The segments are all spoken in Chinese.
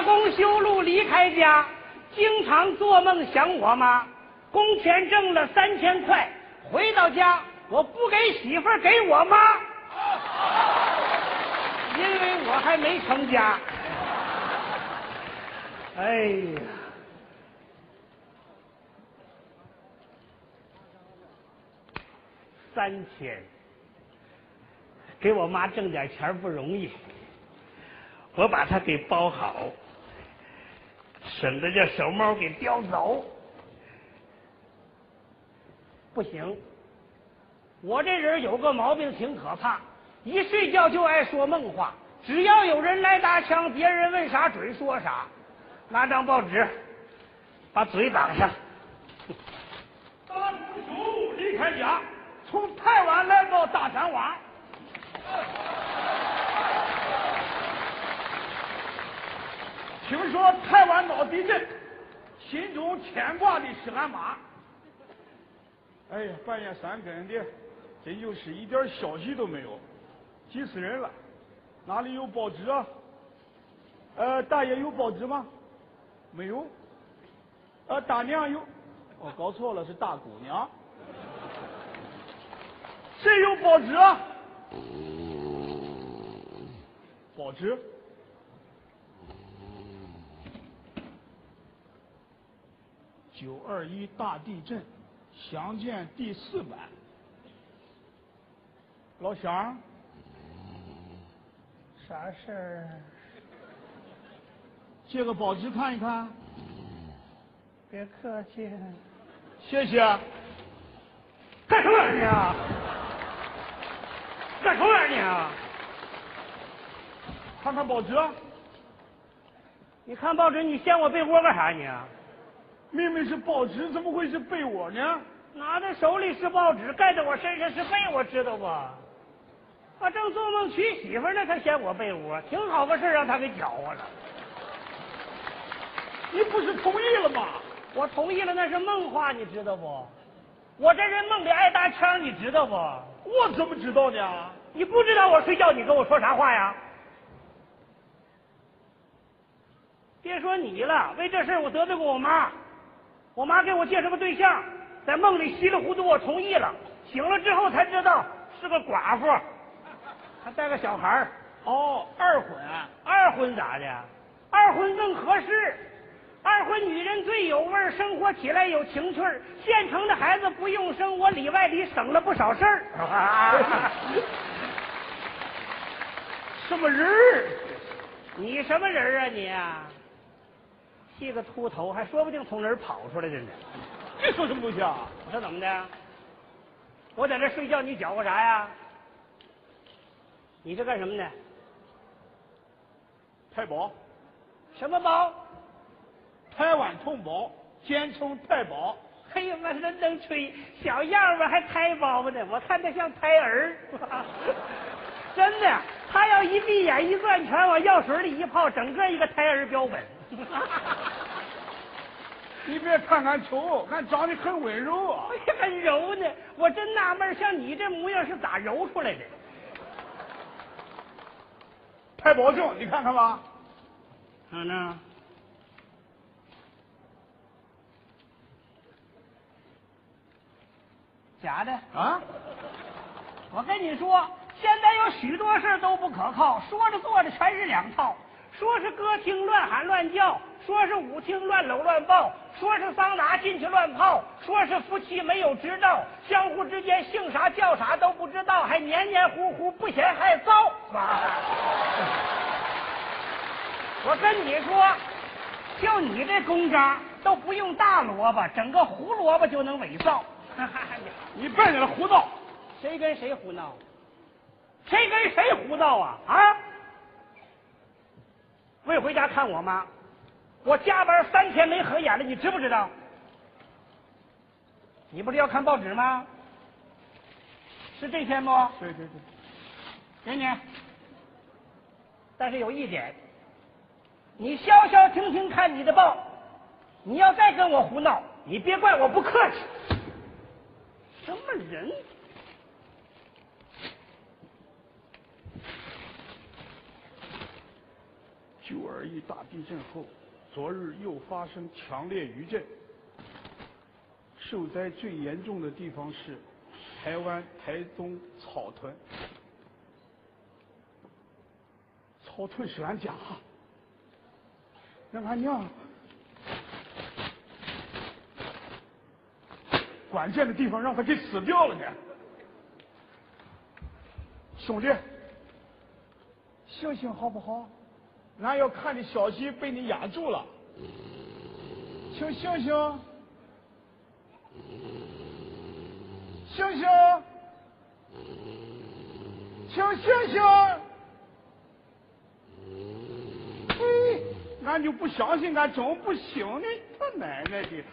打工修路离开家，经常做梦想我妈。工钱挣了三千块，回到家我不给媳妇儿，给我妈，因为我还没成家。哎呀，三千，给我妈挣点钱不容易，我把它给包好，省得叫小猫给叼走。不行，我这人有个毛病挺可怕，一睡觉就爱说梦话。只要有人来打枪，别人问啥准说啥。拿张报纸，把嘴挡上。打工修离开家，从台湾来到大山洼。听说台湾闹地震，心中牵挂的是俺妈。哎呀，半夜三更的，真就是一点消息都没有，急死人了！哪里有报纸啊？呃，大爷有报纸吗？没有。呃，大娘有？我搞错了，是大姑娘。谁有报纸啊？报纸？九二一大地震。详见第四版，老乡，啥事儿？借个报纸看一看。别客气。谢谢。干什么玩意你啊？干什么玩意你啊？看看报纸。你看报纸，你掀我被窝干啥你？明明是报纸，怎么会是被窝呢？拿在手里是报纸，盖在我身上是被窝，知道不？我正做梦娶媳妇呢，他嫌我被窝，挺好个事让他给搅和了。你不是同意了吗？我同意了，那是梦话，你知道不？我这人梦里爱搭腔，你知道不？我怎么知道呢？你不知道我睡觉，你跟我说啥话呀？别说你了，为这事我得罪过我妈。我妈给我介绍个对象，在梦里稀里糊涂我同意了，醒了之后才知道是个寡妇，还带个小孩哦，二婚，二婚咋的？二婚更合适，二婚女人最有味儿生活起来有情趣儿现成的孩子不用生，我里外里省了不少事儿。什么人儿？你什么人啊你？剃个秃头，还说不定从哪儿跑出来的呢。这说什么东西啊？我说怎么的？我在这睡觉，你搅和啥呀？你这干什么呢？太保。什么保？台湾同胞，简称太保。哎呀妈，那能吹，小样吧，还胎包呢？我看他像胎儿。真的，他要一闭眼一攥拳，往药水里一泡，整个一个胎儿标本。你别看俺丑，俺长得很温柔啊！很柔呢，我真纳闷，像你这模样是咋揉出来的？太保证，你看看吧。看呢？假的啊！我跟你说，现在有许多事都不可靠，说着做着全是两套。说是歌厅乱喊乱叫，说是舞厅乱搂乱抱，说是桑拿进去乱泡，说是夫妻没有执照，相互之间姓啥叫啥都不知道，还黏黏糊糊，不嫌还糟。我跟你说，就你这公章都不用大萝卜，整个胡萝卜就能伪造。你别在这胡闹，谁跟谁胡闹？谁跟谁胡闹啊？啊！未回家看我妈，我加班三天没合眼了，你知不知道？你不是要看报纸吗？是这天不？对对对，给你。但是有一点，你消消停停看你的报，你要再跟我胡闹，你别怪我不客气。什么人？九二一大地震后，昨日又发生强烈余震。受灾最严重的地方是台湾台东草屯。草屯是俺家，让俺娘关键的地方让他给死掉了呢。兄弟，醒醒好不好？俺要看的消息被你压住了，请醒醒，醒醒，请醒醒！嘿，俺就不相信俺真不行呢，他奶奶的！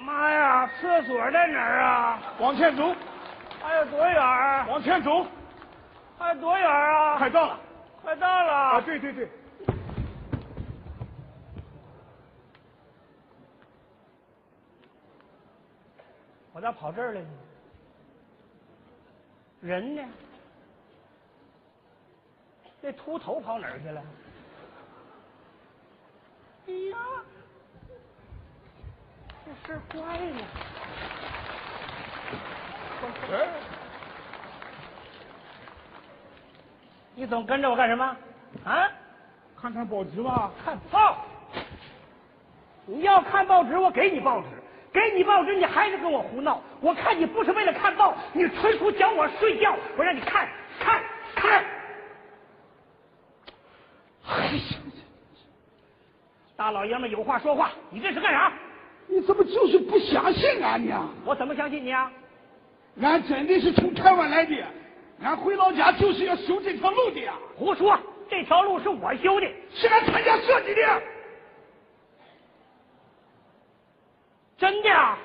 妈呀，厕所在哪儿啊？往前走，还有多远儿？往前走，还有多远儿啊？快到了。快到了。啊，对对对，我咋跑这儿来呢？人呢？那秃头跑哪儿去了？哎呀，这怪呢。哎，你总跟着我干什么？啊？看看报纸吧。看报。你要看报纸，我给你报纸；给你报纸，你还是跟我胡闹。我看你不是为了看报，你纯属想我睡觉。我让你看看看。哎呀，大老爷们有话说话，你这是干啥？你怎么就是不相信俺呢？我怎么相信你啊？俺真的是从台湾来的，俺回老家就是要修这条路的呀，胡说！这条路是我修的，是俺参加设计的。真的啊！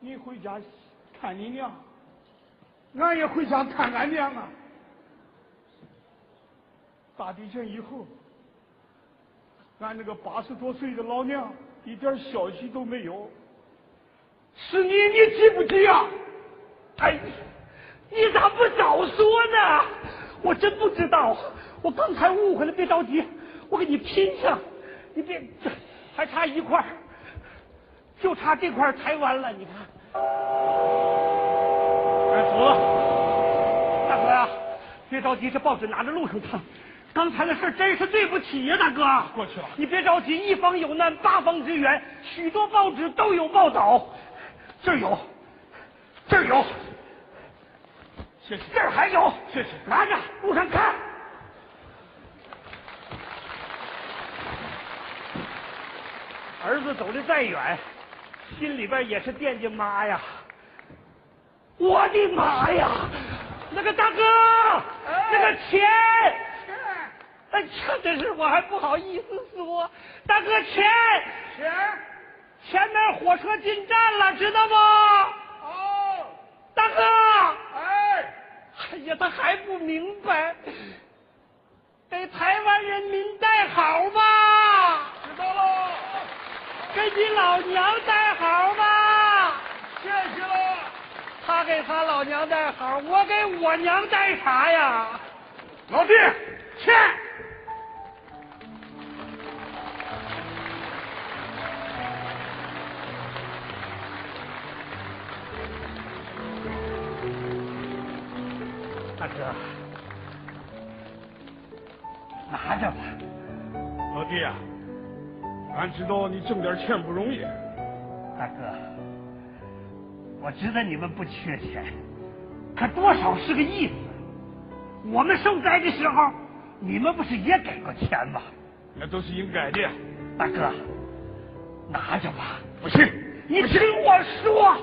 你回家看你娘，俺也回家看俺娘啊。大地震以后，俺那个八十多岁的老娘一点消息都没有。是你，你急不急啊？哎，你咋不早说呢？我真不知道，我刚才误会了，别着急，我给你拼上。你别，还差一块就差这块台湾了。你看，哎，走了。大哥呀，别着急，这报纸拿着路上看。刚才的事真是对不起呀，大哥。过去了你别着急，一方有难八方支援，许多报纸都有报道。这儿有，这儿有，谢谢。这儿还有，谢谢拿着，路上看。儿子走的再远，心里边也是惦记妈呀。我的妈呀！那个大哥，那个钱，哎，这真是我还不好意思说。大哥，钱，钱。前面火车进站了，知道不？哦。大哥，哎。哎呀，他还不明白，给台湾人民带好吧？知道了。给你老娘带好吧？谢谢了。他给他老娘带好，我给我娘带啥呀？老弟，钱。大哥，拿着吧。老弟啊、俺知道你挣点钱不容易。大哥，我知道你们不缺钱，可多少是个意思。我们受灾的时候，你们不是也给过钱吗？那都是应该的。大哥，拿着吧。不行，你听我说，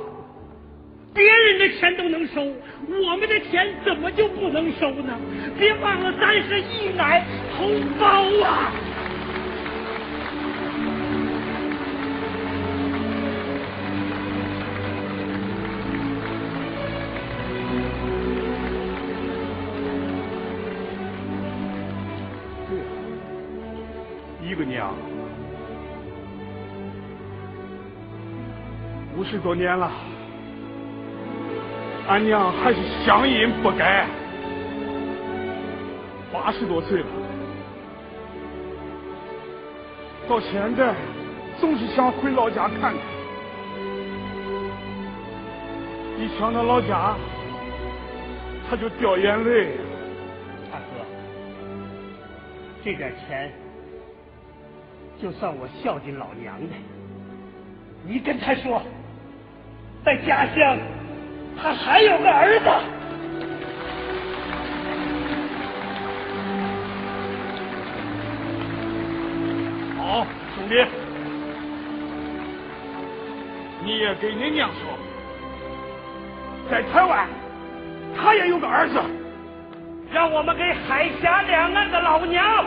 别人的钱都能收我们的钱怎么就不能收呢？别忘了咱是一奶同胞啊！一个娘五十多年了。俺娘还是乡音不改，八十多岁了，到现在总是想回老家看看，一想到老家，他就掉眼泪。大哥，这点钱就算我孝敬老娘的。你跟他说，在家乡他还有个儿子。好，兄弟，你也给你娘说，在台湾，他也有个儿子。让我们给海峡两岸的老娘